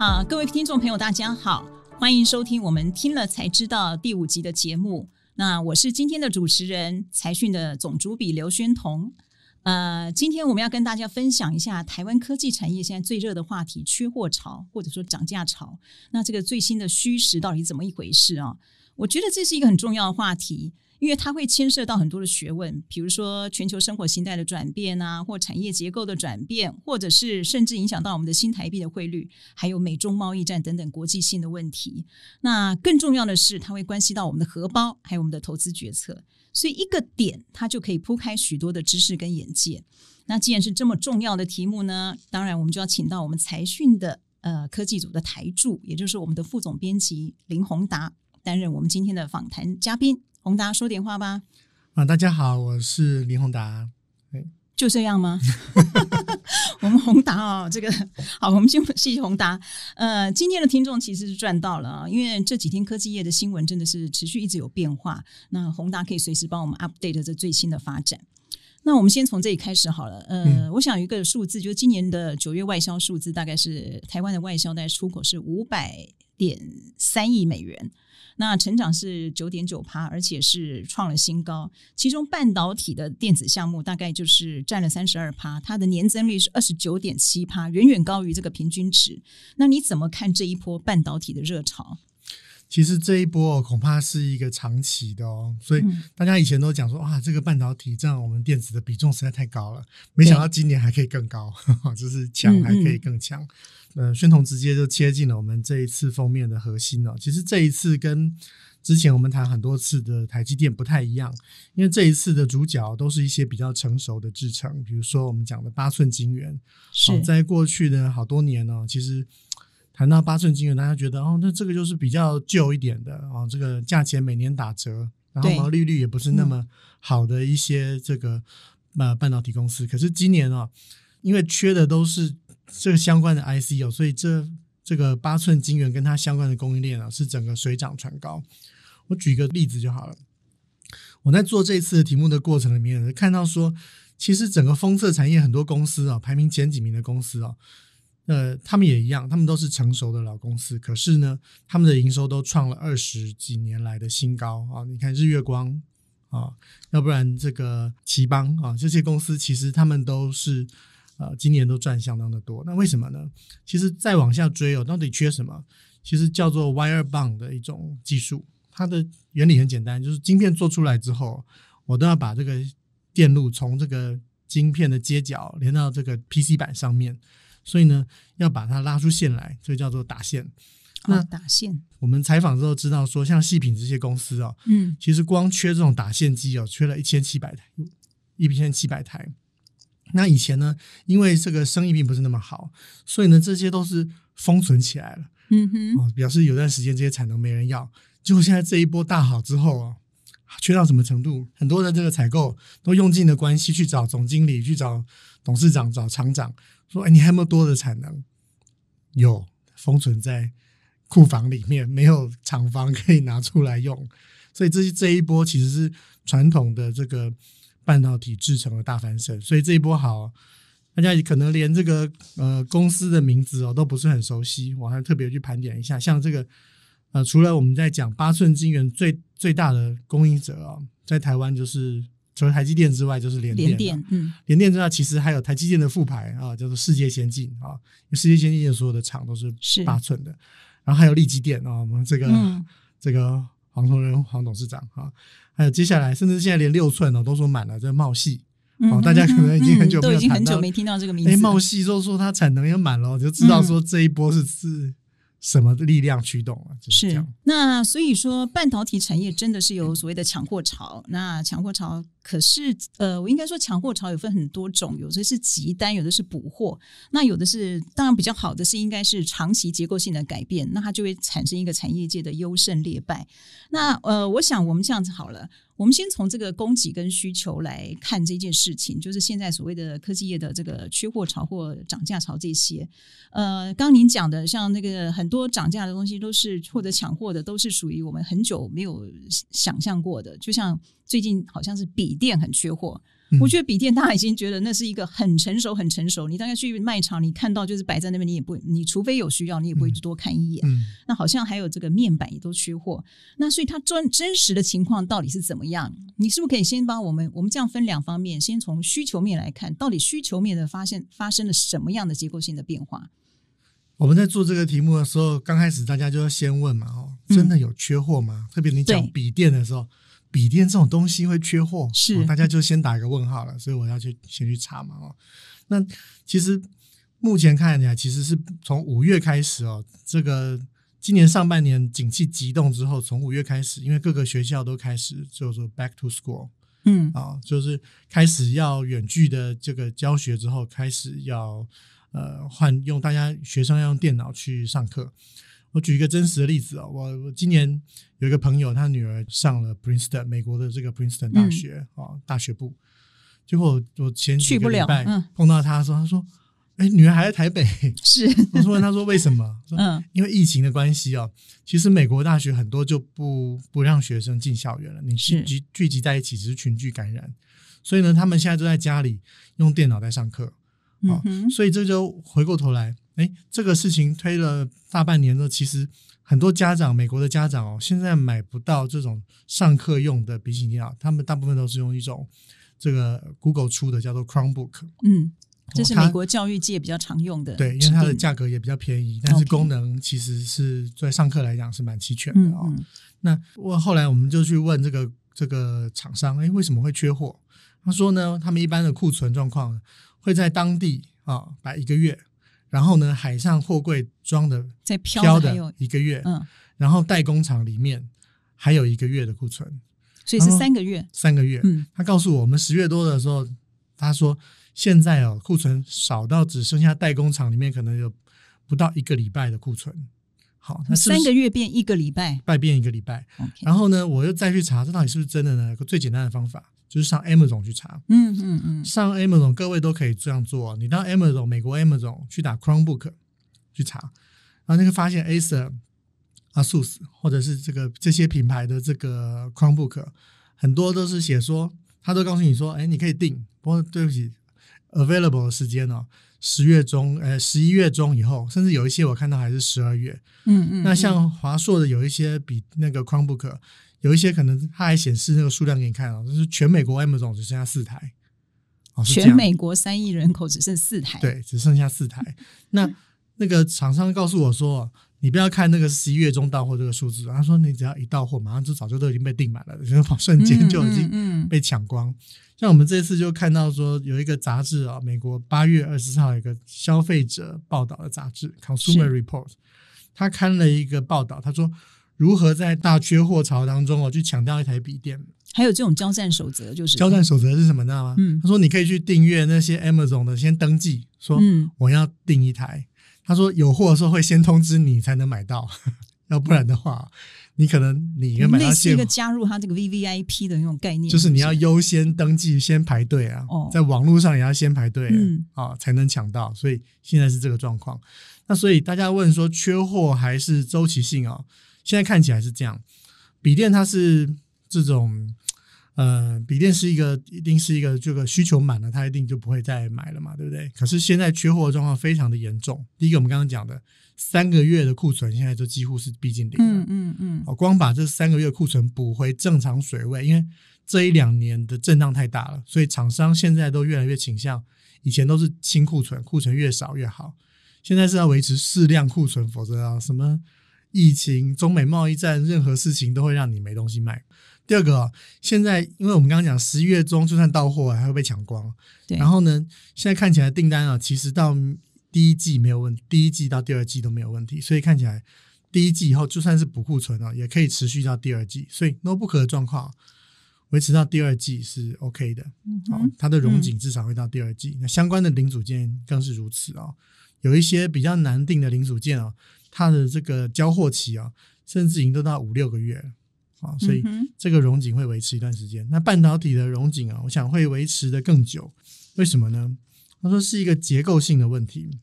啊，各位听众朋友，大家好，欢迎收听我们听了才知道第五集的节目。那我是今天的主持人，财讯的总主笔刘宣彤。呃，今天我们要跟大家分享一下台湾科技产业现在最热的话题——缺货潮，或者说涨价潮。那这个最新的虚实到底怎么一回事啊？我觉得这是一个很重要的话题。因为它会牵涉到很多的学问，比如说全球生活形态的转变啊，或产业结构的转变，或者是甚至影响到我们的新台币的汇率，还有美中贸易战等等国际性的问题。那更重要的是，它会关系到我们的荷包，还有我们的投资决策。所以一个点，它就可以铺开许多的知识跟眼界。那既然是这么重要的题目呢，当然我们就要请到我们财讯的呃科技组的台柱，也就是我们的副总编辑林宏达，担任我们今天的访谈嘉宾。宏达说点话吧。啊，大家好，我是林宏达。就这样吗？我们宏达哦，这个好，我们先谢谢宏达。呃，今天的听众其实是赚到了啊，因为这几天科技业的新闻真的是持续一直有变化。那宏达可以随时帮我们 update 这最新的发展。那我们先从这里开始好了。呃，我想有一个数字，就是今年的九月外销数字，大概是台湾的外销在出口是五百点三亿美元。那成长是九点九趴，而且是创了新高。其中半导体的电子项目大概就是占了三十二趴，它的年增率是二十九点七趴，远远高于这个平均值。那你怎么看这一波半导体的热潮？其实这一波恐怕是一个长期的哦，所以大家以前都讲说哇，这个半导体占我们电子的比重实在太高了，没想到今年还可以更高，就是强还可以更强。呃，宣统直接就切进了我们这一次封面的核心了。其实这一次跟之前我们谈很多次的台积电不太一样，因为这一次的主角都是一些比较成熟的制程，比如说我们讲的八寸晶圆。是在过去的好多年呢，其实。谈到八寸晶圆，大家觉得哦，那这个就是比较旧一点的哦，这个价钱每年打折，然后毛利率也不是那么好的一些这个呃半导体公司。可是今年哦，因为缺的都是这个相关的 IC 哦，所以这这个八寸晶圆跟它相关的供应链啊，是整个水涨船高。我举一个例子就好了。我在做这次的题目的过程里面，看到说，其实整个封测产业很多公司啊，排名前几名的公司啊。呃，他们也一样，他们都是成熟的老公司，可是呢，他们的营收都创了二十几年来的新高啊！你看日月光啊，要不然这个奇邦啊，这些公司其实他们都是呃，今年都赚相当的多。那为什么呢？其实再往下追哦，到底缺什么？其实叫做 wire bond 的一种技术，它的原理很简单，就是晶片做出来之后，我都要把这个电路从这个晶片的接角连到这个 PC 板上面。所以呢，要把它拉出线来，这叫做打线。那打线，我们采访之后知道说，像细品这些公司哦，嗯，其实光缺这种打线机哦，缺了一千七百台，一千七百台。那以前呢，因为这个生意并不是那么好，所以呢，这些都是封存起来了，嗯哼，哦，表示有段时间这些产能没人要。结果现在这一波大好之后啊，缺到什么程度？很多的这个采购都用尽了关系去找总经理，去找董事长，找厂长。说：“哎，你还有没有多的产能？有封存在库房里面，没有厂房可以拿出来用。所以这这一波其实是传统的这个半导体制成的大翻身。所以这一波好，大家可能连这个呃公司的名字哦都不是很熟悉。我还特别去盘点一下，像这个呃，除了我们在讲八寸晶圆最最大的供应者啊，在台湾就是。”除了台积电之外，就是联电。嗯，联电之外，其实还有台积电的副牌啊，叫做世界先进啊。世界先进的所有的厂都是八寸的，然后还有力积电啊，我们这个这个黄崇仁黄董事长啊，还有接下来甚至现在连六寸哦都说满了，这茂系哦，大家可能已经很久都已经很久没听到这个名字。哎，茂系都说它产能也满了，就知道说这一波是是。什么力量驱动啊？是那所以说，半导体产业真的是有所谓的抢货潮。那抢货潮，可是呃，我应该说抢货潮有分很多种，有的是急单，有的是补货。那有的是当然比较好的是，应该是长期结构性的改变，那它就会产生一个产业界的优胜劣败。那呃，我想我们这样子好了。我们先从这个供给跟需求来看这件事情，就是现在所谓的科技业的这个缺货潮或涨价潮这些。呃，刚您讲的，像那个很多涨价的东西，都是或者抢货的，都是属于我们很久没有想象过的。就像最近好像是笔电很缺货我觉得笔电大家已经觉得那是一个很成熟、很成熟。你大概去卖场，你看到就是摆在那边，你也不，你除非有需要，你也不会多看一眼。那好像还有这个面板也都缺货。那所以它真真实的情况到底是怎么样？你是不是可以先帮我们？我们这样分两方面，先从需求面来看，到底需求面的发现发生了什么样的结构性的变化？我们在做这个题目的时候，刚开始大家就要先问嘛，哦，真的有缺货吗？特别你讲笔电的时候。笔电这种东西会缺货，是大家就先打一个问号了，所以我要去先去查嘛哦。那其实目前看起来，其实是从五月开始哦，这个今年上半年景气急动之后，从五月开始，因为各个学校都开始就是说 back to school，嗯啊，就是开始要远距的这个教学之后，开始要呃换用大家学生要用电脑去上课。我举一个真实的例子哦，我我今年有一个朋友，他女儿上了 Princeton 美国的这个 Princeton 大学啊，大学部，结果我前几个礼拜碰到他说，他说，哎，女儿还在台北，是，我说问他说为什么？嗯，因为疫情的关系哦，其实美国大学很多就不不让学生进校园了，你聚集聚集在一起只是群聚感染，所以呢，他们现在都在家里用电脑在上课，啊，所以这就回过头来。哎，这个事情推了大半年了，其实很多家长，美国的家长哦，现在买不到这种上课用的笔记电脑，他们大部分都是用一种这个 Google 出的叫做 Chromebook。嗯，这是美国教育界比较常用的。对，因为它的价格也比较便宜，但是功能其实是在上课来讲是蛮齐全的哦。那我后来我们就去问这个这个厂商，哎，为什么会缺货？他说呢，他们一般的库存状况会在当地啊摆一个月。然后呢，海上货柜装的在飘的一个月，嗯，然后代工厂里面还有一个月的库存，所以是三个月，三个月。嗯，他告诉我们十月多的时候，他说现在哦库存少到只剩下代工厂里面可能有不到一个礼拜的库存。好，那三个月变一个礼拜，拜变一个礼拜。然后呢，我又再去查，这到底是不是真的呢？最简单的方法。就是上 Amazon 去查，嗯嗯嗯，上 Amazon 各位都可以这样做。你到 Amazon 美国 Amazon 去打 Chromebook 去查，然后你会发现 Acer、ASUS 或者是这个这些品牌的这个 Chromebook 很多都是写说，他都告诉你说，哎，你可以订，不过对不起，available 的时间呢，十月中，呃，十一月中以后，甚至有一些我看到还是十二月。嗯嗯，那像华硕的有一些比那个 Chromebook。有一些可能它还显示那个数量给你看啊，就是全美国 Amazon 只剩下四台，哦，全美国三亿人口只剩四台，对，只剩下四台。那那个厂商告诉我说，你不要看那个十一月中到货这个数字，他说你只要一到货，马上就早就都已经被订满了，就瞬间就已经被抢光。像我们这次就看到说，有一个杂志啊，美国八月二十号一个消费者报道的杂志 Consumer Report，他看了一个报道，他说。如何在大缺货潮当中哦，去抢掉一台笔电？还有这种交战守则，就是交战守则是什么？知道吗？嗯，他说你可以去订阅那些 Amazon 的，先登记说我要订一台。他说有货的时候会先通知你才能买到，要不然的话，你可能你应该买到一个加入他这个 V V I P 的那种概念，就是你要优先登记，先排队啊，在网络上也要先排队啊，才能抢到。所以现在是这个状况。那所以大家问说缺货还是周期性啊？现在看起来是这样，笔电它是这种，呃，笔电是一个一定是一个这个需求满了，它一定就不会再买了嘛，对不对？可是现在缺货的状况非常的严重。第一个，我们刚刚讲的三个月的库存，现在就几乎是逼近零了。嗯嗯嗯。哦，光把这三个月库存补回正常水位，因为这一两年的震荡太大了，所以厂商现在都越来越倾向，以前都是清库存，库存越少越好，现在是要维持适量库存，否则啊什么。疫情、中美贸易战，任何事情都会让你没东西卖。第二个，现在因为我们刚刚讲十一月中就算到货还会被抢光，对。然后呢，现在看起来订单啊，其实到第一季没有问题，第一季到第二季都没有问题，所以看起来第一季以后就算是补库存啊，也可以持续到第二季。所以 notebook 的状况维持到第二季是 OK 的，好，它的容景至少会到第二季。那相关的零组件更是如此啊，有一些比较难定的零组件啊。它的这个交货期啊，甚至已经都到五六个月了啊，所以这个熔井会维持一段时间。那半导体的熔井啊，我想会维持的更久。为什么呢？他说是一个结构性的问题。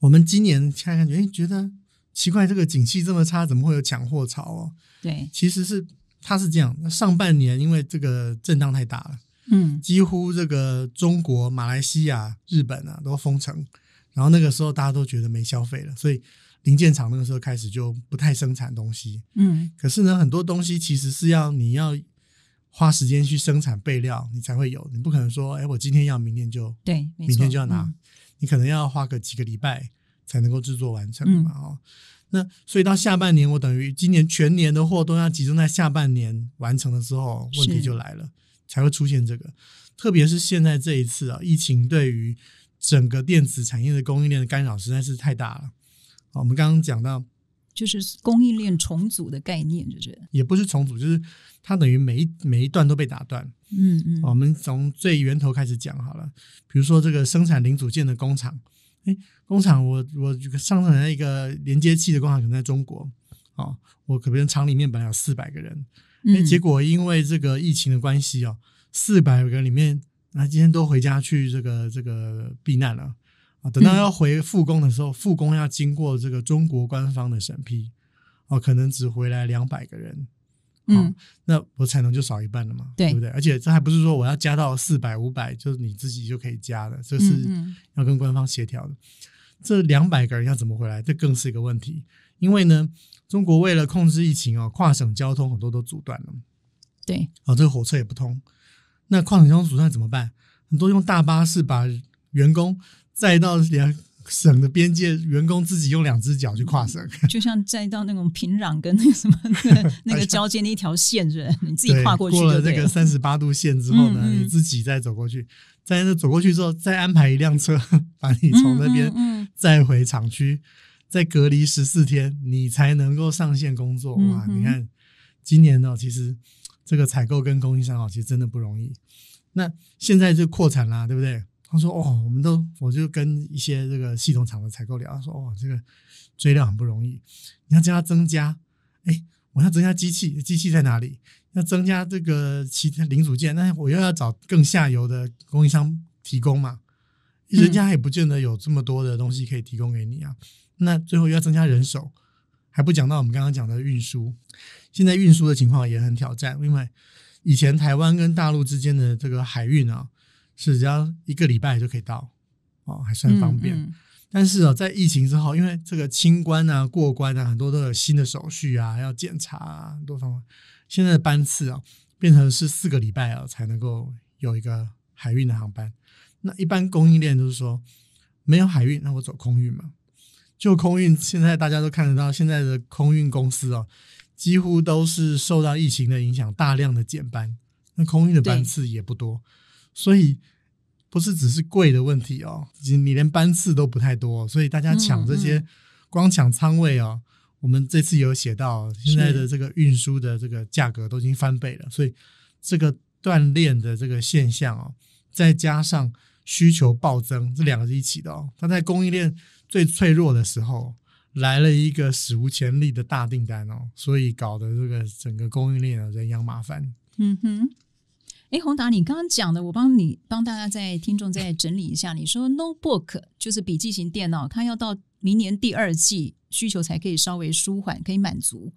我们今年看看，哎，觉得奇怪，这个景气这么差，怎么会有抢货潮哦？对，其实是它是这样。那上半年因为这个震荡太大了，嗯几乎这个中国、马来西亚、日本啊都封城，然后那个时候大家都觉得没消费了，所以零件厂那个时候开始就不太生产东西。嗯可是呢，很多东西其实是要你要花时间去生产备料，你才会有，你不可能说，哎，我今天要，明天就对，明天就要拿，嗯你可能要花个几个礼拜才能够制作完成嗯嘛哦。那所以到下半年，我等于今年全年的货都要集中在下半年完成的时候，问题就来了，才会出现这个。特别是现在这一次啊，疫情对于整个电子产业的供应链的干扰实在是太大了。哦我们刚刚讲到，就是供应链重组的概念，就是也不是重组，就是它等于每一每一段都被打断。嗯嗯我们从最源头开始讲好了，比如说这个生产零组件的工厂，哎，工厂我我上产的一个连接器的工厂可能在中国，哦，我可能厂里面本来有四百个人，哎，嗯，结果因为这个疫情的关系哦，四百个人里面，那今天都回家去这个这个避难了啊，等到嗯要回复工的时候，复工要经过这个中国官方的审批，哦，可能只回来两百个人，嗯那我产能就少一半了嘛，对不对？而且这还不是说我要加到四百、五百，就是你自己就可以加的，这是要跟官方协调的。这两百个人要怎么回来？这更是一个问题。因为呢，中国为了控制疫情哦，跨省交通很多都阻断了，对，哦，这个火车也不通。那跨省交通阻断怎么办？很多用大巴士把员工载到两省的边界，员工自己用两只脚去跨省。就像载到那种平壤跟那个什么那个 那个交界的一条线，是？你自己，跨过去过了就对这个三十八度线之后呢，嗯嗯你自己再走过去，在那走过去之后，再安排一辆车把你从那边载回厂区，再隔离十四天，你才能够上线工作。哇，你看今年呢、其实这个采购跟供应商哦，其实真的不容易。那现在就扩产啦，对不对？他说：“哦，我们都，我就跟一些这个系统厂的采购聊，说哦，这个追量很不容易，你要叫它增加，哎，我要增加机器，机器在哪里？要增加这个其他零组件，那我又要找更下游的供应商提供嘛？人家也不见得有这么多的东西可以提供给你啊。那最后又要增加人手，还不讲到我们刚刚讲的运输，现在运输的情况也很挑战，因为以前台湾跟大陆之间的这个海运啊，是只要一个礼拜就可以到，哦，还算方便。嗯嗯但是哦，在疫情之后，因为这个清关啊、过关啊，很多都有新的手续啊，要检查啊，很多方法。现在的班次啊，变成是四个礼拜啊才能够有一个海运的航班。那一般供应链就是说，没有海运，那我走空运嘛。就空运，现在大家都看得到，现在的空运公司哦，几乎都是受到疫情的影响，大量的减班，那空运的班次也不多，所以不是只是贵的问题哦，你你连班次都不太多，所以大家抢这些，嗯光抢仓位哦。我们这次有写到，现在的这个运输的这个价格都已经翻倍了，所以这个断链的这个现象哦，再加上需求暴增，这两个是一起的哦。它在供应链最脆弱的时候，来了一个史无前例的大订单哦，所以搞得这个整个供应链啊人仰马翻。嗯哼。哎，宏达，你刚刚讲的，我帮你帮大家在听众再整理一下。你说 notebook 就是笔记型电脑，它要到明年第二季需求才可以稍微舒缓，可以满足，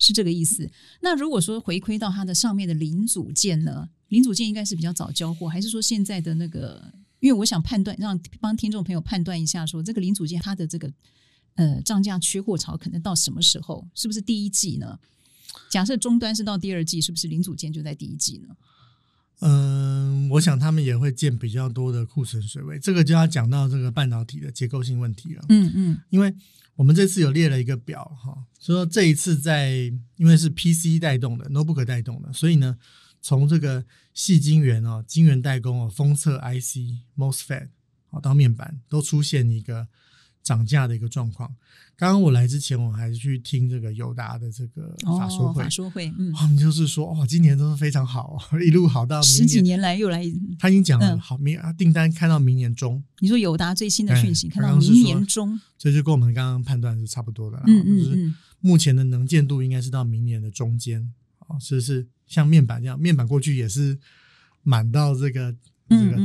是这个意思。那如果说回馈到它的上面的零组件呢？零组件应该是比较早交货，还是说现在的那个？因为我想判断，让帮听众朋友判断一下说这个零组件它的这个呃涨价缺货潮可能到什么时候？是不是第一季呢？假设终端是到第二季，是不是零组件就在第一季呢？嗯，我想他们也会建比较多的库存水位，这个就要讲到这个半导体的结构性问题了。嗯嗯因为我们这次有列了一个表哈，说这一次在因为是 PC 带动的，notebook 带动的，所以呢，从这个细晶圆哦、晶圆代工哦、封测 IC、MOSFET 好到面板都出现一个涨价的一个状况。刚刚我来之前，我还去听这个友达的这个法说哦，会，法说会，嗯，他们就是说，哦，今年都是非常好，一路好到十几年来又来，他已经讲了，嗯。好明啊订单看到明年中，你说友达最新的讯息，哎看到明年中，所以就跟我们刚刚判断是差不多的啦。嗯目前的能见度应该是到明年的中间，哦，是是像面板这样，面板过去也是满到这个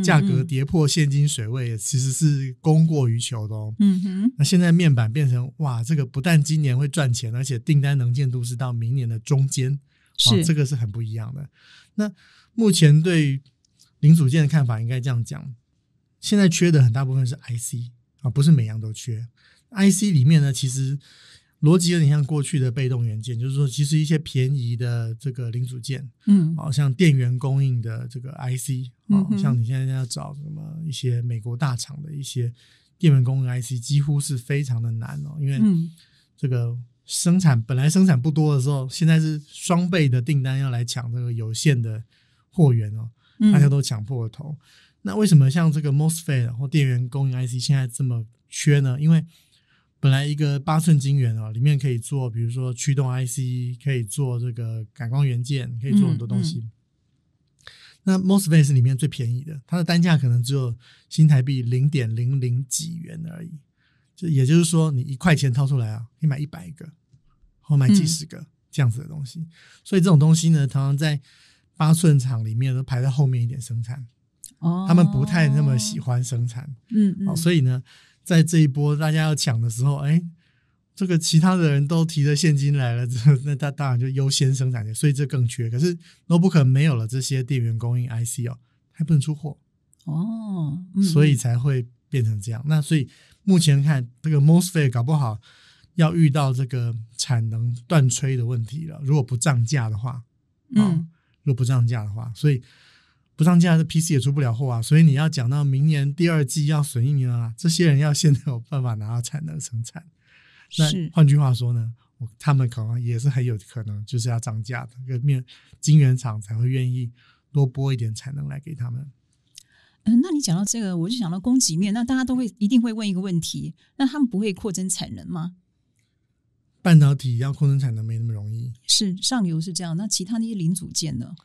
价格嗯跌破现金水位，其实是供过于求的哦。嗯哼，那现在面板变成哇，这个不但今年会赚钱，而且订单能见度是到明年的中间，哦是这个是很不一样的。那目前对零组件的看法应该这样讲：现在缺的很大部分是 IC 啊，不是每样都缺。IC 里面呢，其实逻辑有点像过去的被动元件，就是说，其实一些便宜的这个零组件，嗯，好像电源供应的这个 IC，嗯哦，像你现在要找什么一些美国大厂的一些电源供应 IC，几乎是非常的难哦，因为嗯这个生产本来生产不多的时候，现在是双倍的订单要来抢这个有限的货源哦，嗯大家都抢破头。那为什么像这个 MOSFET 或电源供应 IC 现在这么缺呢？因为本来一个八寸晶圆哦，里面可以做，比如说驱动 IC，可以做这个感光元件，可以做很多东西。那 MOSFET 是里面最便宜的，它的单价可能只有新台币零点零零几元而已。就也就是说，你一块钱掏出来啊，可以买一百个，或买几十个、这样子的东西。所以这种东西呢，常常在八寸厂里面都排在后面一点生产，哦，他们不太那么喜欢生产。嗯嗯，哦，所以呢，在这一波大家要抢的时候，哎，这个其他的人都提着现金来了，这 那他当然就优先生产，所以这更缺。可是 notebook 没有了这些电源供应 IC 哦，还不能出货，哦，嗯所以才会变成这样。那所以目前看这个 MOSFET 搞不好要遇到这个产能断吹的问题了。如果不涨价的话，哦嗯如果不涨价的话，所以不上架的 PC 也出不了货啊。所以你要讲到明年第二季要损一年啊，这些人要现在有办法拿到产能生产。那是换句话说呢，我他们可能也是很有可能就是要涨价的，这个面晶圆厂才会愿意多拨一点产能来给他们。嗯，那你讲到这个，我就想到供给面，那大家都会一定会问一个问题，那他们不会扩增产能吗？半导体要扩增产能没那么容易。是上游是这样，那其他那些零组件呢？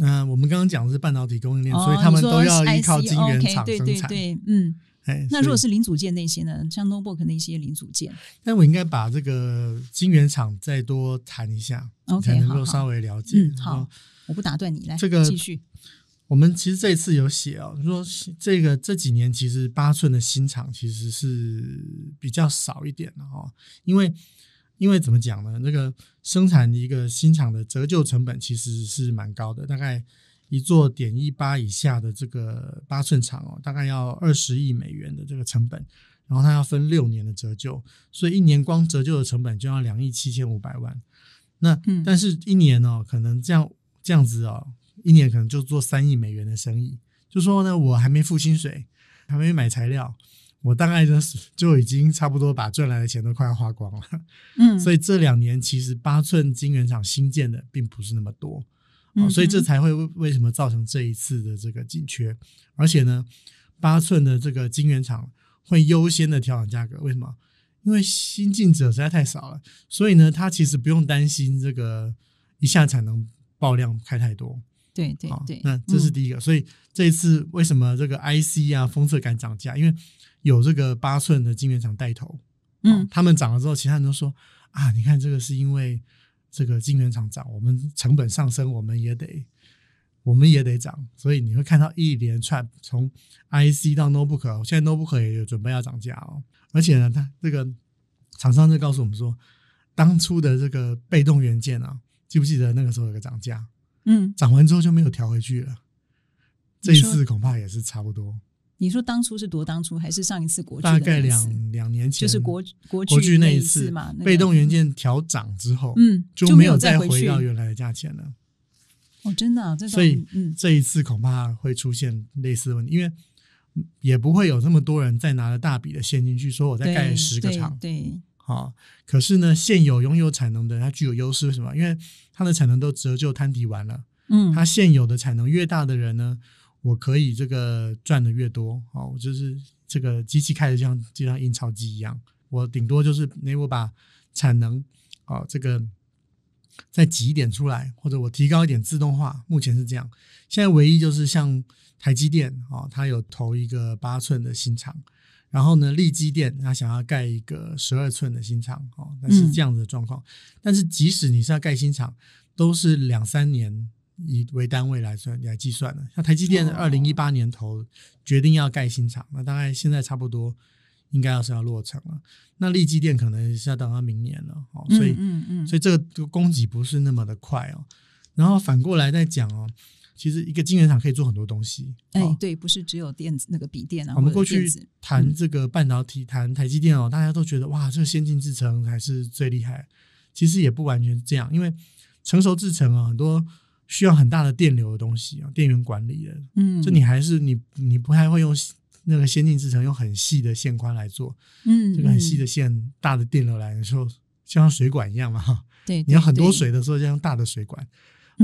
那我们刚刚讲的是半导体供应链，哦所以他们都要依靠晶圆厂对生产。对对，嗯，哎，那如果是零组件那些呢？像 notebook 那些零组件但我应该把这个晶圆厂再多谈一下才能够稍微了解。嗯，好，我不打断你，来这个继续。我们其实这一次有写哦，说这个这几年其实八寸的新厂其实是比较少一点的哦，因为因为怎么讲呢？那个生产一个新厂的折旧成本其实是蛮高的，大概一座点一八以下的这个八寸厂哦，大概要二十亿美元的这个成本，然后它要分六年的折旧，所以一年光折旧的成本就要两亿七千五百万。那、嗯但是一年哦，可能这样这样子哦，一年可能就做三亿美元的生意。就说呢，我还没付薪水，还没买材料，我大概就是就已经差不多把赚来的钱都快要花光了。嗯，所以这两年其实八寸晶圆厂新建的并不是那么多。嗯哦，所以这才会为为什么造成这一次的这个紧缺，而且呢，八寸的这个晶圆厂会优先的调整价格，为什么？因为新进者实在太少了，所以呢，他其实不用担心这个一下产能爆量开太多。好对对对，那这是嗯。第一个，所以这一次为什么这个 IC 啊封测敢涨价？因为有这个八寸的晶圆厂带头，哦嗯他们涨了之后，其他人都说啊，你看这个是因为这个晶圆厂涨，我们成本上升，我们也得我们也得涨，所以你会看到一连串从 IC 到 notebook，现在 notebook 也有准备要涨价哦，而且呢，它这个厂商就告诉我们说，当初的这个被动元件啊，记不记得那个时候有个涨价？嗯，涨完之后就没有调回去了。这一次恐怕也是差不多，你说当初是多当初，还是上一次国剧大概两两年前，就是国国国剧那一一次嘛，那个被动元件调涨之后，嗯就没有再再回到原来的价钱了。哦，真的啊，这所以嗯。这一次恐怕会出现类似的问题，因为也不会有那么多人再拿了大笔的现金去说我再盖十个厂，对，好、可是呢，现有拥有产能的它具有优势，为什么？因为它的产能都折旧摊底完了。嗯，它现有的产能越大的人呢，我可以这个赚的越多哦，我就是这个机器开的就像就像印钞机一样，我顶多就是那我把产能哦这个再挤一点出来，或者我提高一点自动化，目前是这样。现在唯一就是像台积电哦，它有投一个八寸的新厂。然后呢，利基电它想要盖一个十二寸的新厂哦，那是这样子的状况。但是即使你是要盖新厂，都是两三年以为单位来算来计算的。像台积电哦二零一八年头决定要盖新厂，那大概现在差不多应该要是要落成了。那利基电可能是要等到明年了哦，所以、嗯嗯嗯，所以这个这个供给不是那么的快哦。然后反过来再讲哦，其实一个晶圆厂可以做很多东西。哎，对，不是只有电子那个笔电啊。我们过去谈这个半导体，谈台积电哦，大家都觉得哇，这个先进制程才是最厉害。其实也不完全是这样，因为成熟制程啊，很多需要很大的电流的东西啊，电源管理的，嗯，就你还是你你不太会用那个先进制程用很细的线宽来做，嗯，这个很细的线，大的电流来的时候，就像水管一样嘛，哈，对，你要很多水的时候，就用大的水管。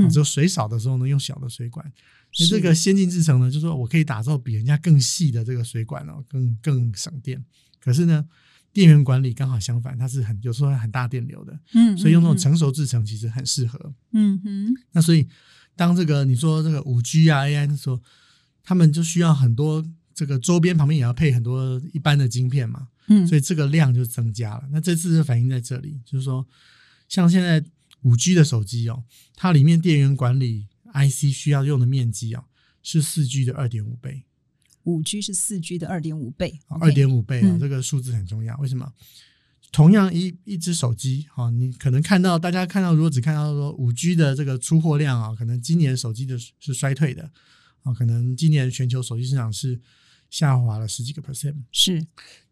只有水少的时候呢，用小的水管。那这个先进制程呢，就是说我可以打造比人家更细的这个水管哦，更更省电。可是呢，电源管理刚好相反，它是很有时候很大电流的。嗯，所以用这种成熟制程其实很适合。嗯哼。那所以当这个你说这个五 G 啊 AI 的时候，他们就需要很多这个周边旁边也要配很多一般的晶片嘛。嗯。所以这个量就增加了。那这次的反映在这里，就是说像现在。五 G 的手机哦，它里面电源管理 IC 需要用的面积啊，是四 G 的二点五倍。五 G 是四 G 的二点五倍，二点五倍啊，这个数字很重要。为什么？同样一一只手机哈，你可能看到大家看到，如果只看到说五 G 的这个出货量啊，可能今年手机的是衰退的啊，可能今年全球手机市场是下滑了十几个 percent，是。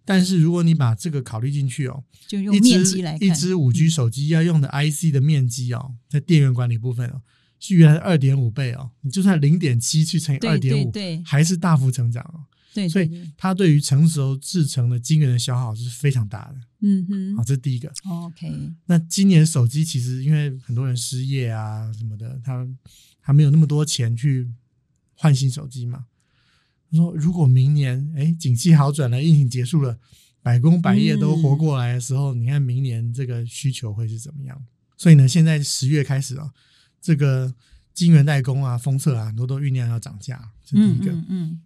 但是如果你把这个考虑进去哦，就用面积来看，一支五 G 手机要用的 IC 的面积哦，在电源管理部分哦，是原来的二点五倍哦。你就算零点七去乘以二点五，还是大幅成长哦。对，所以它对于成熟制成的晶圆的消耗是非常大的。嗯哼，好，这是第一个。OK。那今年手机其实因为很多人失业啊什么的，他还没有那么多钱去换新手机嘛。说如果明年哎景气好转了，疫情结束了，百工百业都活过来的时候，你看明年这个需求会是怎么样？所以呢，现在十月开始啊，这个晶圆代工啊、封测啊，很多都酝酿要涨价，是第一个。嗯，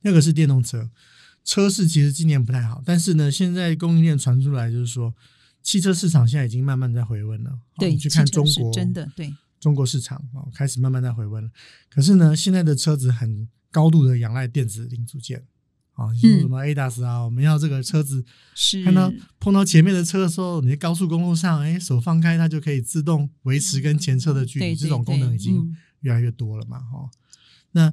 那个是电动车，车市其实今年不太好，但是呢，现在供应链传出来就是说，汽车市场现在已经慢慢在回温了。对，去看中国，真的对中国市场哦，开始慢慢在回温了。可是呢，现在的车子很。高度的仰赖电子零组件，啊，你说什么 A DAS 啊，我们要这个车子看到碰到前面的车的时候，你在高速公路上，哎，手放开它就可以自动维持跟前车的距离，这种功能已经越来越多了嘛，哈。那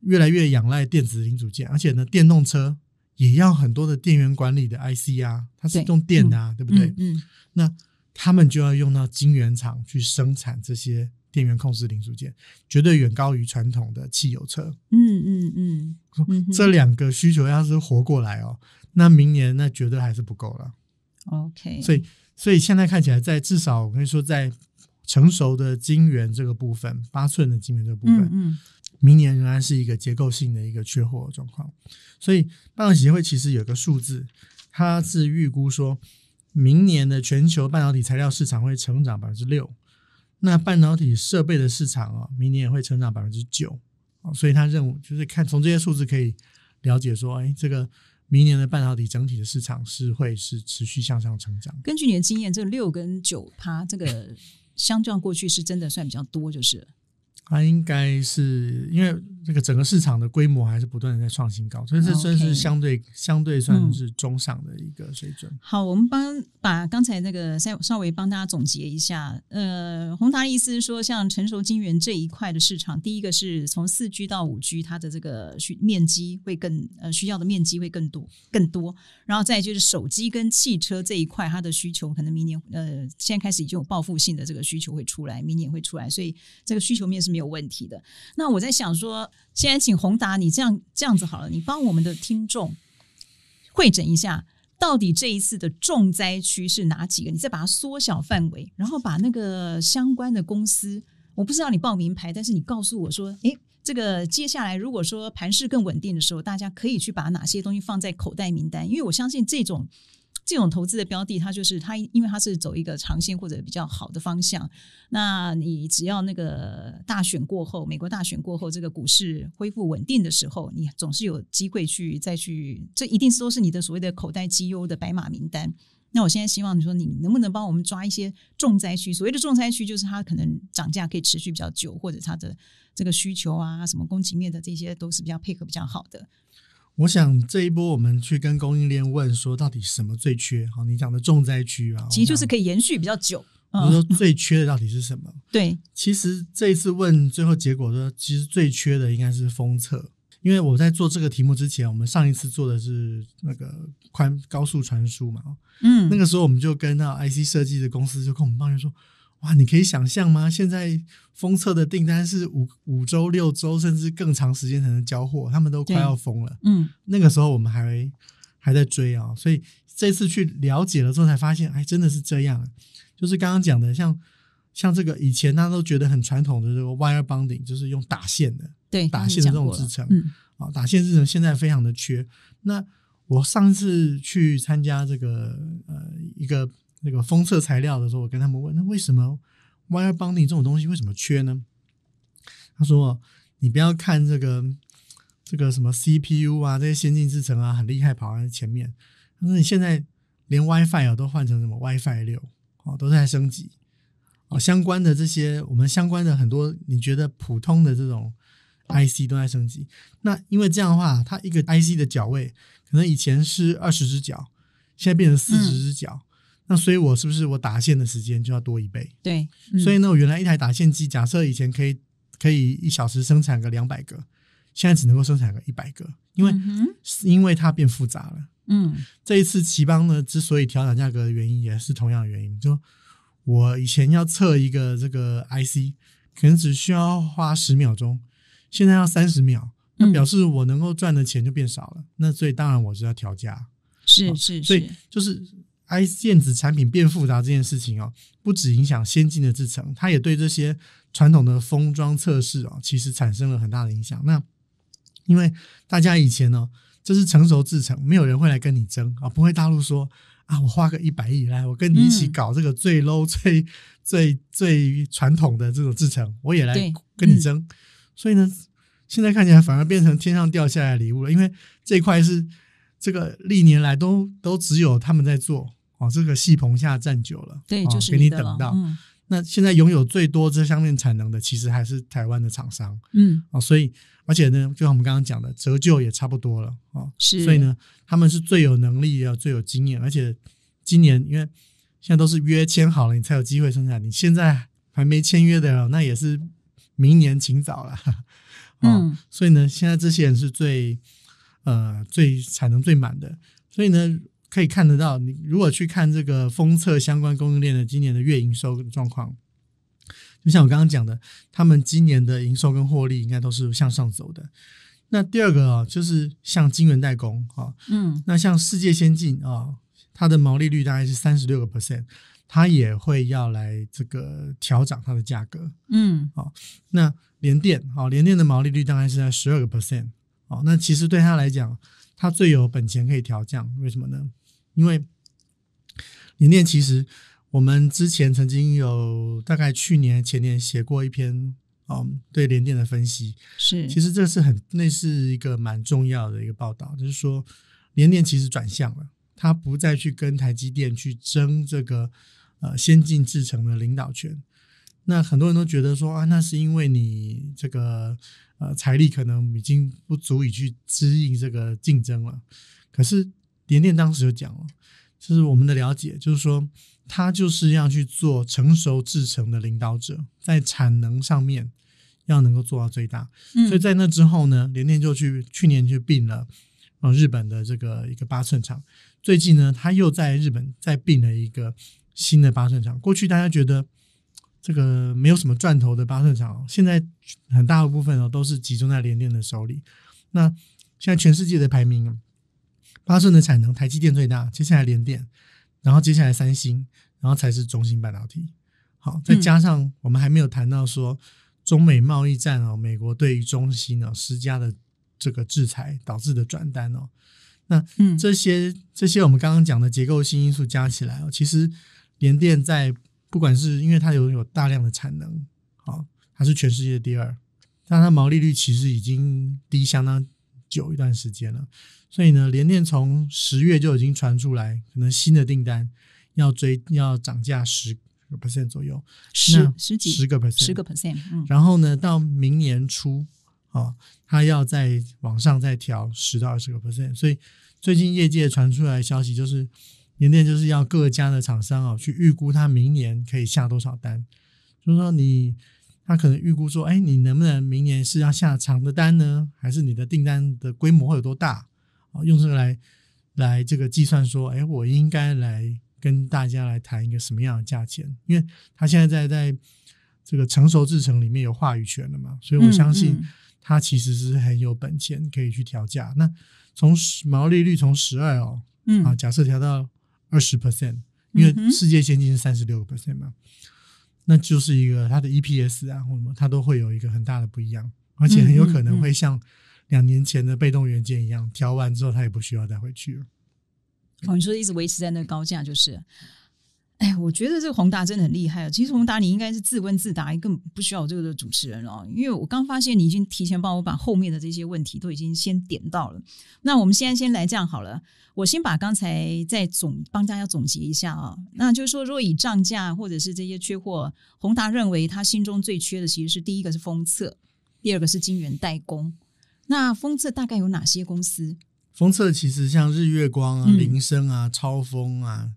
越来越仰赖电子零组件，而且呢，电动车也要很多的电源管理的 IC 啊，它是用电的啊，对不对？嗯，那他们就要用到晶圆厂去生产这些。电源控制零组件绝对远高于传统的汽油车。嗯嗯嗯，这两个需求要是活过来哦，那明年那绝对还是不够了。OK，所以所以现在看起来，在至少我跟你说，在成熟的晶圆这个部分，八寸的晶圆这个部分，嗯，明年仍然是一个结构性的一个缺货状况。所以半导体协会其实有个数字，它是预估说，明年的全球半导体材料市场会成长百分之六。那半导体设备的市场啊，明年也会成长百分之九所以他认为就是看从这些数字可以了解说，哎，这个明年的半导体整体的市场是会是持续向上成长。根据你的经验，这六跟九它，这个相较过去是真的算比较多，就是。它应该是因为这个整个市场的规模还是不断的在创新高，所以这真是相对相对算是中上的一个水准。好，我们帮把刚才那个稍稍微帮大家总结一下。呃，宏达意思是说，像成熟晶圆这一块的市场，第一个是从四 G 到五 G，它的这个需面积会更呃需要的面积会更多更多。然后再就是手机跟汽车这一块，它的需求可能明年呃现在开始已经有报复性的这个需求会出来，明年会出来，所以这个需求面是。没有问题的。那我在想说，现在请宏达，你这样这样子好了，你帮我们的听众会诊一下，到底这一次的重灾区是哪几个？你再把它缩小范围，然后把那个相关的公司，我不知道你报名牌，但是你告诉我说，诶，这个接下来如果说盘势更稳定的时候，大家可以去把哪些东西放在口袋名单？因为我相信这种。这种投资的标的，它就是它，因为它是走一个长线或者比较好的方向。那你只要那个大选过后，美国大选过后，这个股市恢复稳定的时候，你总是有机会去再去，这一定都是你的所谓的口袋绩优的白马名单。那我现在希望你说，你能不能帮我们抓一些重灾区？所谓的重灾区，就是它可能涨价可以持续比较久，或者它的这个需求啊，什么供给面的这些都是比较配合比较好的。我想这一波我们去跟供应链问说，到底什么最缺？好，你讲的重灾区啊，其实就是可以延续比较久。就是说最缺的到底是什么？对，其实这一次问最后结果说，其实最缺的应该是封测，因为我在做这个题目之前，我们上一次做的是那个宽高速传输嘛，嗯，那个时候我们就跟那 IC 设计的公司就跟我们抱怨说，哇，你可以想象吗？现在封测的订单是五五周、六周，甚至更长时间才能交货，他们都快要疯了。嗯，那个时候我们还还在追啊，所以这次去了解了之后才发现，哎，真的是这样。就是刚刚讲的，像像这个以前大家都觉得很传统的这个 wire bonding，就是用打线的，对，打线的这种制成，嗯，啊，打线制成现在非常的缺。那我上次去参加这个呃一个那个封测材料的时候，我跟他们问，那为什么 wire bonding 这种东西为什么缺呢？他说，你不要看这个这个什么 CPU 啊，这些先进制程啊很厉害，跑在前面。他说你现在连 WiFi 啊都换成什么 WiFi 六。哦，都在升级哦，相关的这些，我们相关的很多，你觉得普通的这种 IC 都在升级。那因为这样的话，它一个 IC 的脚位可能以前是二十只脚，现在变成四十只脚，那所以我是不是我打线的时间就要多一倍？对，所以呢，我原来一台打线机，假设以前可以可以一小时生产个两百个，现在只能够生产个一百个，因为因为它变复杂了。嗯，这一次奇邦呢，之所以调整价格的原因也是同样的原因。就我以前要测一个这个 IC，可能只需要花十秒钟，现在要三十秒，那表示我能够赚的钱就变少了。那所以当然我是要调价，是是，所以就是 IC 电子产品变复杂这件事情哦，不止影响先进的制程，它也对这些传统的封装测试哦，其实产生了很大的影响。那因为大家以前呢。这是成熟制成，没有人会来跟你争啊！不会大陆说啊，我花个一百亿来，我跟你一起搞这个最 low、最最最传统的这种制成，我也来跟你争。所以呢，现在看起来反而变成天上掉下来的礼物了，因为这块是这个历年来都都只有他们在做哦，这个戏棚下站久了，对，就是给你等到。那现在拥有最多这方面产能的，其实还是台湾的厂商，嗯，哦，所以而且呢，就像我们刚刚讲的，折旧也差不多了，哦，是，所以呢，他们是最有能力、要最有经验，而且今年因为现在都是约签好了，你才有机会生产，你现在还没签约的，那也是明年请早了，嗯，所以呢，现在这些人是最呃最产能最满的，所以呢。可以看得到，你如果去看这个封测相关供应链的今年的月营收状况，就像我刚刚讲的，他们今年的营收跟获利应该都是向上走的。那第二个啊，就是像晶圆代工啊，嗯，那像世界先进啊，它的毛利率大概是三十六个 percent，它也会要来这个调涨它的价格，嗯，好，那联电啊，联电的毛利率大概是在十二个 percent，哦，那其实对他来讲，他最有本钱可以调降，为什么呢？因为联电其实，我们之前曾经有大概去年前年写过一篇，嗯，对联电的分析是，其实这是很那是一个蛮重要的一个报道，就是说联电其实转向了，它不再去跟台积电去争这个呃先进制程的领导权。那很多人都觉得说啊，那是因为你这个呃财力可能已经不足以去支应这个竞争了，可是。联电当时就讲了，就是我们的了解，就是说他就是要去做成熟制成的领导者，在产能上面要能够做到最大。所以在那之后呢，联电就去去年就并了呃日本的这个一个八寸厂，最近呢他又在日本再并了一个新的八寸厂。过去大家觉得这个没有什么赚头的八寸厂，现在很大的部分哦都是集中在联电的手里。那现在全世界的排名。八寸的产能，台积电最大，接下来联电，然后接下来三星，然后才是中芯半导体。好，再加上我们还没有谈到说中美贸易战哦，美国对于中芯哦施加的这个制裁导致的转单哦，那这些这些我们刚刚讲的结构性因素加起来哦，其实联电在不管是因为它有有大量的产能，好，它是全世界第二，但它毛利率其实已经低相当久一段时间了。所以呢，联电从十月就已经传出来，可能新的订单要追要涨价十个 percent 左右，十十几十个 percent，十个 percent。嗯，然后呢，到明年初啊，它要再往上再调十到二十个 percent。所以最近业界传出来的消息就是，联电就是要各家的厂商哦去预估他明年可以下多少单，就是说你他可能预估说，哎，你能不能明年是要下长的单呢，还是你的订单的规模会有多大啊？用这个来来这个计算说，哎，我应该来跟大家来谈一个什么样的价钱？因为他现在在在这个成熟制程里面有话语权了嘛，所以我相信他其实是很有本钱可以去调价。那从毛利率从十二哦，嗯啊，假设调到二十 percent，因为世界先进是三十六个 percent 嘛，那就是一个它的 EPS 啊或什么，它都会有一个很大的不一样，而且很有可能会像两年前的被动元件一样，调完之后它也不需要再回去了。哦，你说一直维持在那个高价就是。哎，我觉得这个宏达真的很厉害。其实宏达，你应该是自问自答，更不需要这个主持人哦。因为我刚发现你已经提前帮我把后面的这些问题都已经先点到了。那我们现在先来这样好了，我先把刚才再总帮大家总结一下啊。那就是说，如果以涨价或者是这些缺货，宏达认为他心中最缺的其实是第一个是封测，第二个是晶圆代工。那封测大概有哪些公司？封测其实像日月光啊、铃声啊、超风啊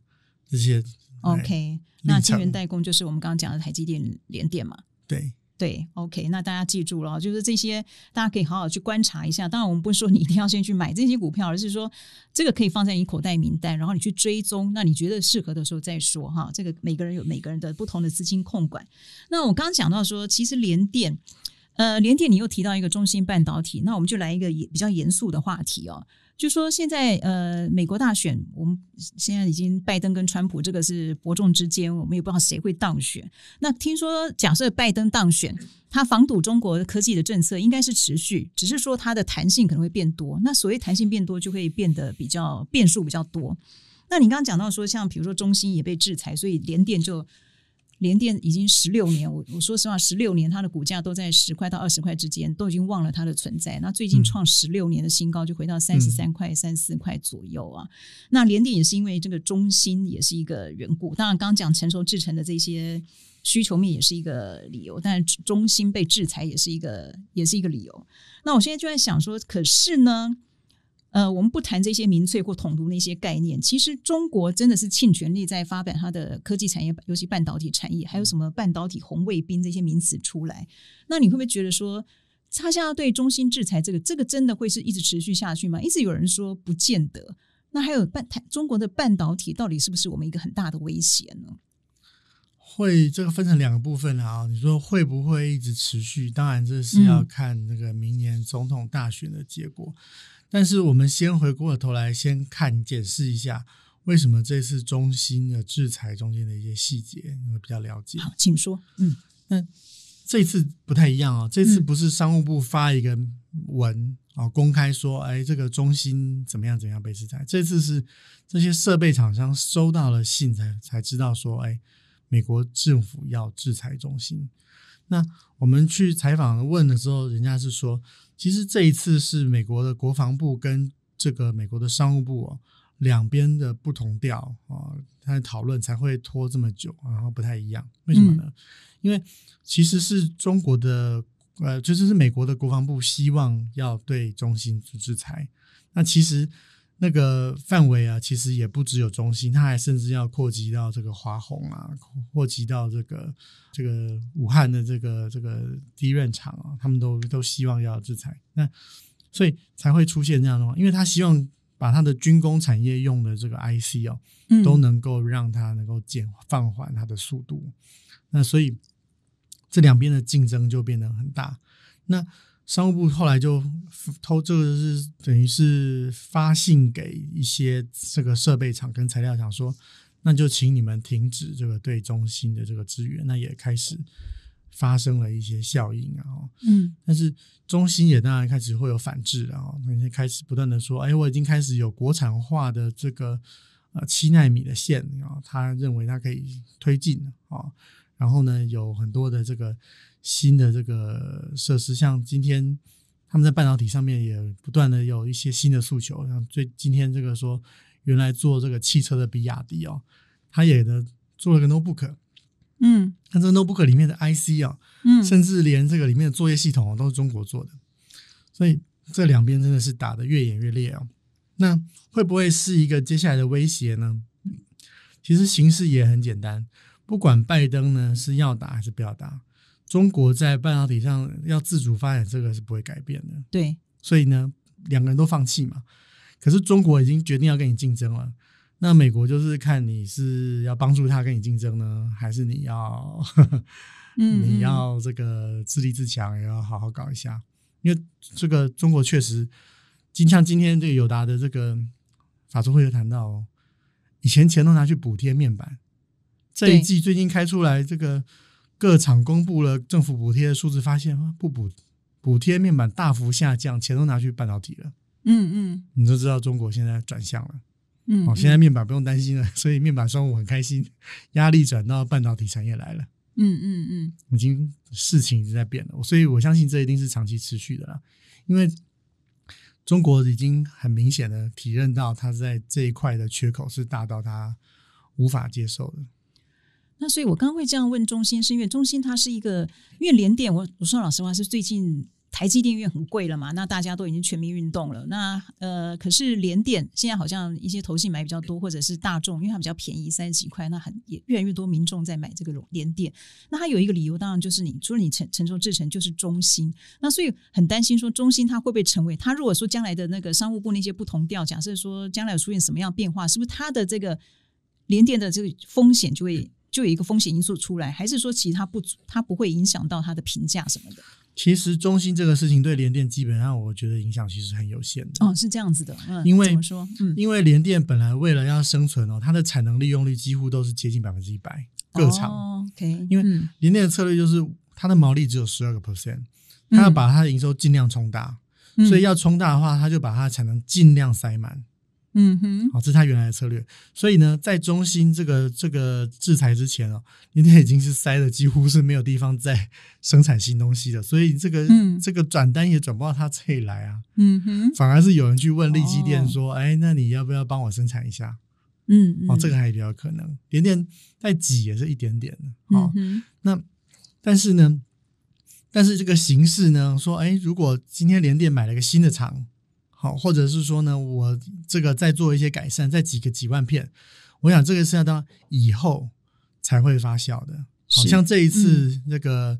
这些。OK，那晶圆代工就是我们刚刚讲的台积电、联电嘛？对对，OK，那大家记住了，就是这些大家可以好好去观察一下。当然，我们不是说你一定要先去买这些股票，而是说这个可以放在你口袋名单，然后你去追踪。那你觉得适合的时候再说哈。这个每个人有每个人的不同的资金控管。那我刚刚讲到说，其实联电，呃，联电你又提到一个中芯半导体，那我们就来一个比较严肃的话题哦。就说现在呃，美国大选，我们现在已经拜登跟川普这个是伯仲之间，我们也不知道谁会当选。那听说假设拜登当选，他防堵中国科技的政策应该是持续，只是说它的弹性可能会变多。那所谓弹性变多，就会变得比较变数比较多。那你刚刚讲到说，像比如说中兴也被制裁，所以联电就。联电已经十六年，我我说实话，十六年它的股价都在十块到二十块之间，都已经忘了它的存在。那最近创十六年的新高，就回到三十三块、三四块左右啊。那联电也是因为这个中心也是一个缘故，当然刚刚讲成熟制成的这些需求面也是一个理由，但中心被制裁也是一个也是一个理由。那我现在就在想说，可是呢？呃，我们不谈这些民粹或统独那些概念。其实中国真的是尽全力在发展它的科技产业，尤其半导体产业，还有什么半导体红卫兵这些名词出来。那你会不会觉得说，他现在对中心制裁这个，这个真的会是一直持续下去吗？一直有人说不见得。那还有半台中国的半导体到底是不是我们一个很大的威胁呢？会，这个分成两个部分啊。你说会不会一直持续？当然这是要看那个明年总统大选的结果。但是我们先回过头来，先看解释一下，为什么这次中心的制裁中间的一些细节，你会比较了解。好，请说。嗯，那这次不太一样啊，这次不是商务部发一个文啊，公开说，哎，这个中心怎么样怎样被制裁。这次是这些设备厂商收到了信才才知道说，哎，美国政府要制裁中心。那我们去采访问的时候，人家是说。其实这一次是美国的国防部跟这个美国的商务部哦，两边的不同调啊，他在讨论才会拖这么久，然后不太一样。为什么呢？因为其实是中国的呃，就是是美国的国防部希望要对中兴制裁，那其实。那个范围啊，其实也不只有中心，它还甚至要扩及到这个华虹啊，扩及到这个这个武汉的这个这个低润厂啊，他们都都希望要制裁，那所以才会出现这样的话，因为他希望把他的军工产业用的这个 IC 哦，都能够让它能够减放缓它的速度，那所以这两边的竞争就变得很大，那。商务部后来就偷这个是等于是发信给一些这个设备厂跟材料厂说，那就请你们停止这个对中心的这个支援，那也开始发生了一些效应啊。嗯，但是中心也当然开始会有反制啊，那些开始不断的说，哎，我已经开始有国产化的这个呃七纳米的线啊，他认为它可以推进啊，然后呢有很多的这个。新的这个设施，像今天他们在半导体上面也不断的有一些新的诉求，像最今天这个说，原来做这个汽车的比亚迪哦，他也的做了个 notebook，嗯，那这个 notebook 里面的 IC 啊，嗯，甚至连这个里面的作业系统都是中国做的，所以这两边真的是打的越演越烈哦。那会不会是一个接下来的威胁呢？其实形势也很简单，不管拜登呢是要打还是不要打，中国在半导体上要自主发展，这个是不会改变的。对，所以呢，两个人都放弃嘛。可是中国已经决定要跟你竞争了，那美国就是看你是要帮助他跟你竞争呢，还是你要，你要这个自立自强，也要好好搞一下。因为这个中国确实，就像今天这个友达的这个法说会有谈到哦，以前钱都拿去补贴面板，这一季最近开出来这个各厂公布了政府补贴的数字，发现不补补贴面板大幅下降，钱都拿去半导体了。嗯嗯，你就知道中国现在转向了。嗯，哦，现在面板不用担心了，所以面板商务很开心，压力转到半导体产业来了。嗯嗯嗯，已经事情已经在变了，所以我相信这一定是长期持续的啦。因为中国已经很明显的体认到，它在这一块的缺口是大到它无法接受的。那所以，我刚刚会这样问中心，是因为中心它是一个，因为联电，我我说老实话，是最近。台积电因为很贵了嘛，那大家都已经全民运动了。那呃，可是联电现在好像一些投信买比较多，或者是大众，因为它比较便宜，三十几块，那很也越来越多民众在买这个联电。那它有一个理由，当然就是你除了你承承受制程就是中芯。那所以很担心说中芯它会不会成为它如果说将来的那个商务部那些不同调，假设说将来有出现什么样变化，是不是它的这个联电的这个风险就会就有一个风险因素出来，还是说其他不它不会影响到它的评价什么的？其实中心这个事情对联电基本上，我觉得影响其实很有限的。哦，是这样子的，嗯，因为怎么说？嗯，因为联电本来为了要生存哦，它的产能利用率几乎都是接近百分之一百，各厂。OK，因为联电的策略就是它的毛利只有十二个 percent，它要把它的营收尽量冲大，所以要冲大的话，它就把它的产能尽量塞满。嗯哼，好，这是他原来的策略。所以呢，在中芯这个这个制裁之前哦，联电已经是塞的几乎是没有地方再生产新东西的，所以这个这个转单也转不到他这里来啊。嗯哼，反而是有人去问利基电说：“哎，那你要不要帮我生产一下？”嗯，哦，这个还比较可能。连电在挤也是一点点的。好，那但是呢，但是这个形式呢，说哎，如果今天连电买了个新的厂。好，或者是说呢，我这个再做一些改善，再几个几万片，我想这个是要到以后才会发酵的。好像这一次那个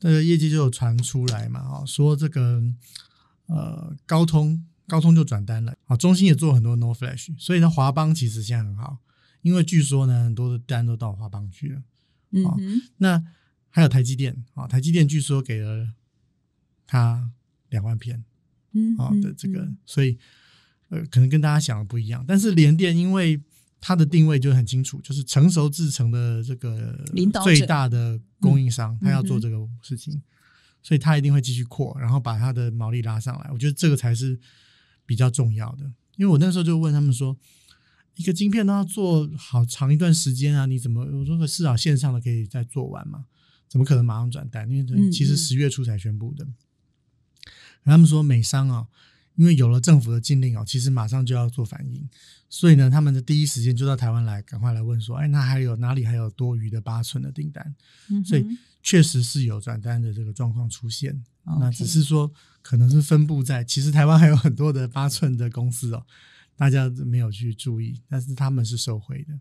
呃业绩就有传出来嘛，哦，说这个呃高通高通就转单了，啊，中兴也做很多 No Flash，所以呢华邦其实现在很好，因为据说呢很多的单都到华邦去了。嗯，那还有台积电啊，台积电据说给了他两万片。嗯，好的，这个，所以呃，可能跟大家想的不一样。但是联电因为它的定位就很清楚，就是成熟制成的这个最大的供应商，他要做这个事情，所以他一定会继续扩，然后把它的毛利拉上来。我觉得这个才是比较重要的。因为我那时候就问他们说，一个晶片都要做好长一段时间啊，你怎么我说至少线上的可以再做完嘛？怎么可能马上转单？因为其实十月初才宣布的。他们说美商啊，因为有了政府的禁令哦，其实马上就要做反应，所以呢，他们的第一时间就到台湾来，赶快来问说，哎，那还有哪里还有多余的八寸的订单？所以确实是有转单的这个状况出现，那只是说可能是分布在，其实台湾还有很多的八寸的公司哦，大家没有去注意，但是他们是受惠的。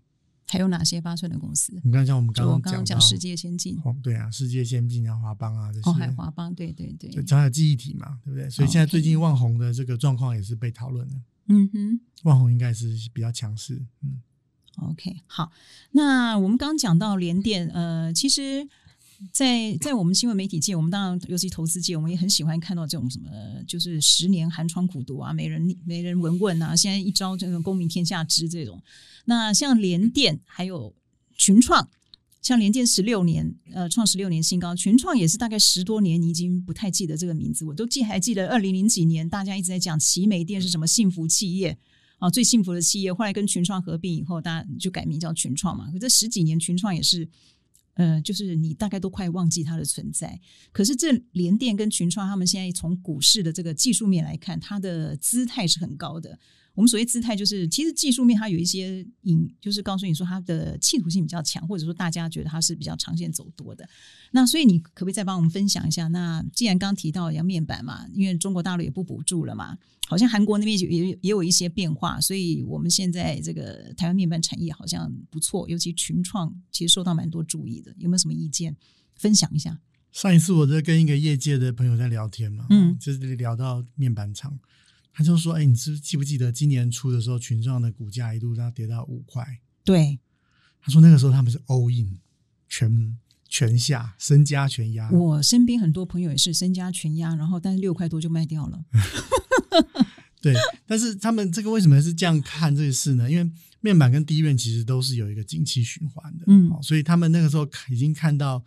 还有哪些八寸的公司？你看，像我们刚刚刚讲世界先进，哦，对啊，世界先进啊，华邦啊这些，哦，海华邦，对对对，就讲讲记忆体嘛，对不对？所以现在最近万宏的这个状况也是被讨论的。嗯哼，万宏应该是比较强势。嗯，OK，好，那我们刚刚讲到联电，呃，其实。在在我们新闻媒体界，我们当然尤其投资界，我们也很喜欢看到这种什么，就是十年寒窗苦读啊，没人没人闻问啊，现在一招这个功名天下知这种。那像联电还有群创，像联电十六年，呃，创十六年新高，群创也是大概十多年，你已经不太记得这个名字，我都记还记得二零零几年，大家一直在讲奇美电是什么幸福企业啊，最幸福的企业，后来跟群创合并以后，大家就改名叫群创嘛。可这十几年群创也是。呃，就是你大概都快忘记它的存在。可是这联电跟群创，他们现在从股市的这个技术面来看，它的姿态是很高的。我们所谓姿态，就是其实技术面它有一些引，就是告诉你说它的企图性比较强，或者说大家觉得它是比较长线走多的。那所以你可不可以再帮我们分享一下？那既然刚提到要面板嘛，因为中国大陆也不补助了嘛，好像韩国那边也也也有一些变化，所以我们现在这个台湾面板产业好像不错，尤其群创其实受到蛮多注意的，有没有什么意见分享一下？上一次我在跟一个业界的朋友在聊天嘛，嗯，就是聊到面板厂。他就说：“哎，你是记不记得今年初的时候，群创的股价一度要跌到五块？对，他说那个时候他们是 all in，全全下，身家全压。我身边很多朋友也是身家全压，然后但是六块多就卖掉了。对，但是他们这个为什么是这样看这个事呢？因为面板跟低院其实都是有一个景气循环的，嗯，所以他们那个时候已经看到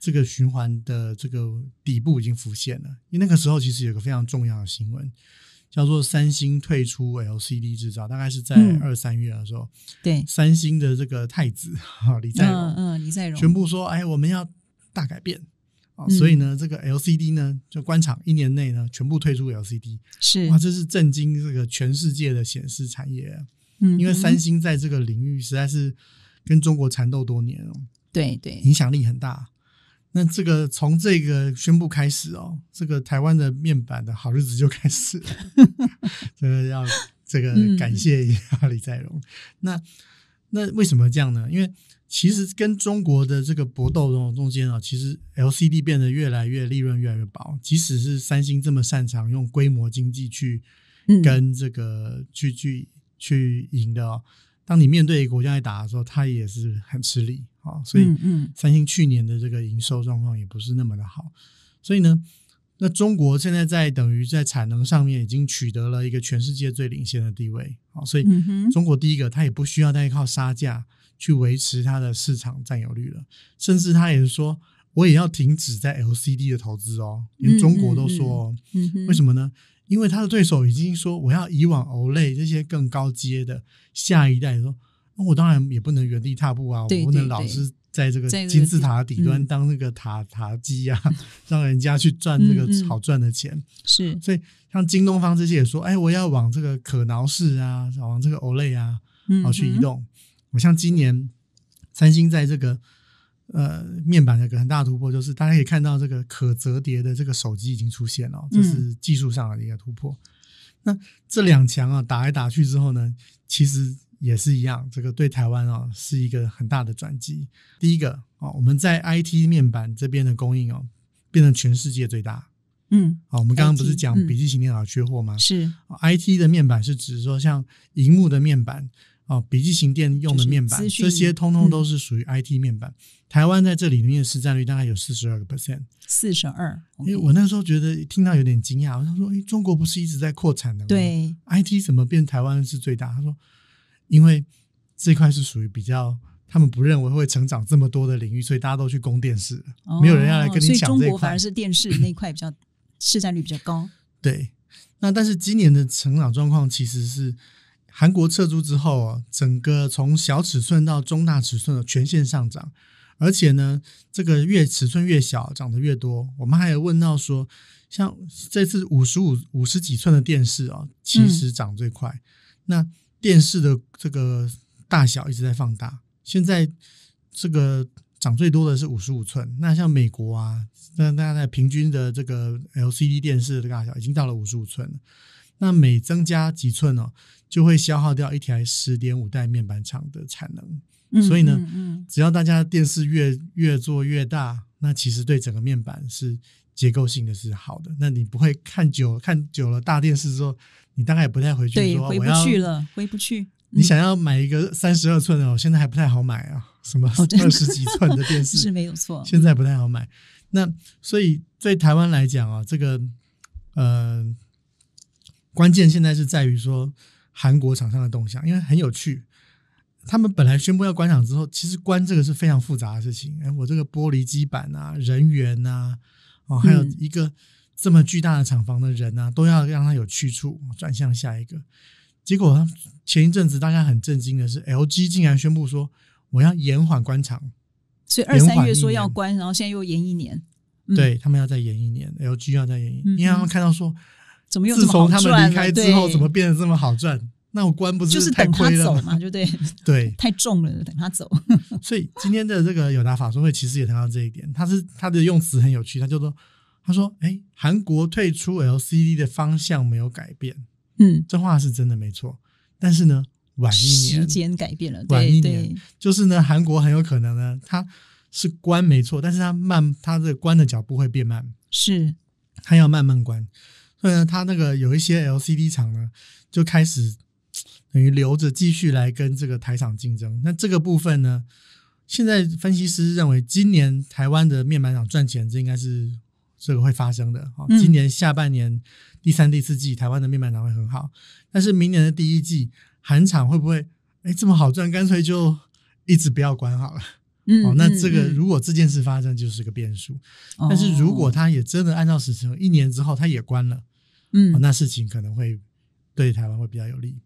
这个循环的这个底部已经浮现了。因为那个时候其实有个非常重要的新闻。”叫做三星退出 LCD 制造，大概是在二三月的时候，对。三星的这个太子 哈李在镕，嗯李在镕。宣布说，哎，我们要大改变。啊，所以呢，这个 LCD 呢，就官厂一年内呢全部退出 LCD，是。哇，这是震惊这个全世界的显示产业，嗯，因为三星在这个领域实在是跟中国缠斗多年哦，对对，影响力很大。那这个从这个宣布开始哦，这个台湾的面板的好日子就开始了。这个要这个感谢一下李在镕。那那为什么这样呢？因为其实跟中国的这个搏斗中中间啊，其实 LCD 变得越来越利润越来越薄。即使是三星这么擅长用规模经济去跟这个去去去赢的哦。当你面对国家来打的时候，他也是很吃力啊，所以三星去年的这个营收状况也不是那么的好。所以呢，那中国现在在等于在产能上面已经取得了一个全世界最领先的地位啊，所以中国第一个，它也不需要再靠杀价去维持它的市场占有率了，甚至他也是说，我也要停止在 LCD 的投资哦，连中国都说，哦为什么呢？因为他的对手已经说我要以往 OLED 这些更高阶的下一代，说那我当然也不能原地踏步啊，我不能老是在这个金字塔底端当那个塔塔基啊，让人家去赚这个好赚的钱。是，所以像京东方这些也说，哎，我要往这个可挠式啊，往这个 Olay 啊，好去移动。我像今年三星在这个。呃，面板的一个很大的突破就是，大家可以看到这个可折叠的这个手机已经出现了，这是技术上的一个突破。那这两强啊，打来打去之后呢，其实也是一样，这个对台湾啊是一个很大的转机。第一个啊，我们在 IT 面板这边的供应哦，变成全世界最大。嗯，啊，我们刚刚不是讲笔记型电脑缺货吗？是，IT 的面板是指说像荧幕的面板。哦，笔记型电用的面板，这些通通都是属于 IT 面板。台湾在这里面的市占率大概有四十二个 percent，四十二。因为我那时候觉得听到有点惊讶，我想说，哎，中国不是一直在扩产的吗？对，IT 怎么变台湾是最大？他说，因为这块是属于比较他们不认为会成长这么多的领域，所以大家都去供电视，没有人要来跟你抢这块。中国反而是电视那块比较市占率比较高。对，那但是今年的成长状况其实是。韩国撤出之后啊，整个从小尺寸到中大尺寸的全线上涨，而且呢，这个越尺寸越小，涨得越多。我们还有问到说，像这次五十五五十几寸的电视啊，其实涨最快。那电视的这个大小一直在放大，现在这个涨最多的是五十五寸。那像美国啊，那大概平均的这个 LCD 电视的大小已经到了五十五寸了。那每增加几寸哦。就会消耗掉一台十点五代面板厂的产能，所以呢，只要大家电视越越做越大，那其实对整个面板是结构性的是好的。那你不会看久看久了大电视之后，你大概也不太回去说回不去了，回不去。你想要买一个三十二寸的，我现在还不太好买啊，什么二十几寸的电视 是没有错，现在不太好买。那所以对台湾来讲啊，这个呃关键现在是在于说。韩国厂商的动向，因为很有趣，他们本来宣布要关厂之后，其实关这个是非常复杂的事情。哎，我这个玻璃基板啊，人员啊，哦，还有一个这么巨大的厂房的人啊，都要让他有去处，转向下一个。结果前一阵子大家很震惊的是，LG 竟然宣布说我要延缓关厂，所以二三月说要关，然后现在又延一年。对他们要再延一年，LG 要再延一年，因为他们看到说。怎么自从他们离开之后，怎么变得这么好赚？那我关不就是太等他亏了吗？走嘛，对不对？对，太重了，等他走。所以今天的这个友达法说会其实也谈到这一点，他是他的用词很有趣，他就说他说哎，韩国退出 LCD 的方向没有改变，嗯，这话是真的没错，但是呢，晚一年时，间改变了，晚一对年，就是呢，韩国很有可能呢，它是关没错，但是它慢，它的关的脚步会变慢，是，它要慢慢关，所以呢，它那个有一些 LCD 厂呢，就开始等于留着继续来跟这个台厂竞争。那这个部分呢，现在分析师认为，今年台湾的面板厂赚钱，这应该是这个会发生的。好，嗯今年下半年第三、第四季，台湾的面板厂会很好，但是明年的第一季，韩厂会不会哎这么好赚，干脆就一直不要关好了？嗯，哦，那嗯这个嗯如果这件事发生，就是个变数。但是如果哦它也真的按照时程，一年之后它也关了，嗯哦，，那事情可能会对台湾会比较有利。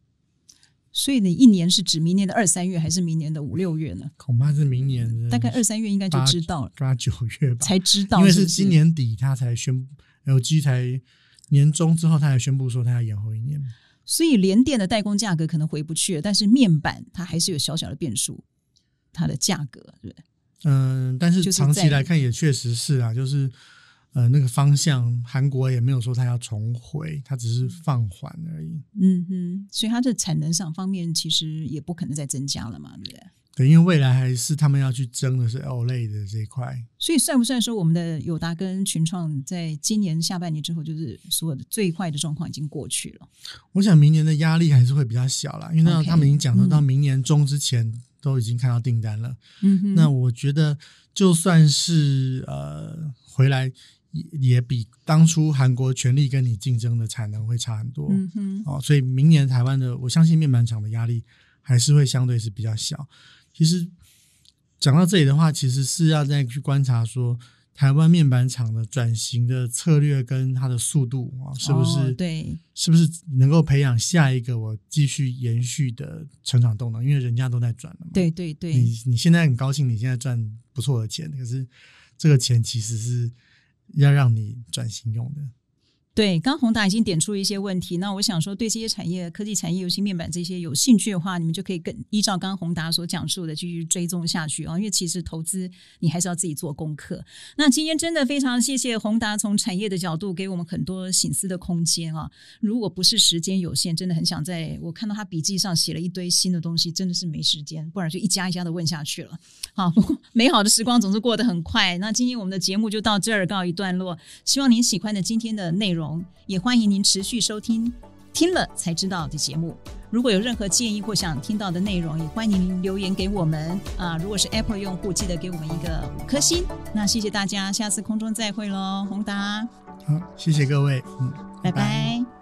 所以你一年是指明年的二三月，还是明年的五六月呢？恐怕是明年的大概二三月应该就知道了，八九月吧，才知道因为是今年底他才宣布，LG 才年终之后他才宣布说他要延后一年。所以联电的代工价格可能回不去了，但是面板它还是有小小的变数，它的价格对不对？嗯，但是长期来看也确实是啊，就是呃那个方向，韩国也没有说他要重回，它只是放缓而已。嗯哼，所以它的产能上方面其实也不可能再增加了嘛，对不对？对，因为未来还是他们要去争的是 OLED 的这一块。所以算不算说我们的友达跟群创在今年下半年之后，就是所有的最坏的状况已经过去了？我想明年的压力还是会比较小啦，因为那他们已经讲说嗯到明年中之前都已经看到订单了。嗯哼，那我觉得就算是呃回来，也也比当初韩国全力跟你竞争的产能会差很多。嗯哼，哦，所以明年台湾的，我相信面板厂的压力还是会相对是比较小。其实讲到这里的话，其实是要再去观察说，台湾面板厂的转型的策略跟它的速度啊、是不是、哦对，是不是能够培养下一个我继续延续的成长动能？因为人家都在转了嘛。对对对，你你现在很高兴，你现在赚不错的钱，可是这个钱其实是要让你转型用的。对，刚宏达已经点出一些问题，那我想说，对这些产业、科技产业、游戏面板这些有兴趣的话，你们就可以跟依照刚宏达所讲述的继续追踪下去啊。因为其实投资你还是要自己做功课。那今天真的非常谢谢宏达从产业的角度给我们很多醒思的空间啊。如果不是时间有限，真的很想在我看到他笔记上写了一堆新的东西，真的是没时间，不然就一家一家的问下去了。好，美好的时光总是过得很快。那今天我们的节目就到这儿告一段落，希望您喜欢的今天的内容，也欢迎您持续收听。听了才知道的节目，如果有任何建议或想听到的内容，也欢迎您留言给我们啊！如果是 Apple 用户，记得给我们一个五颗星。那谢谢大家，下次空中再会喽，宏达，好，谢谢各位，嗯，拜拜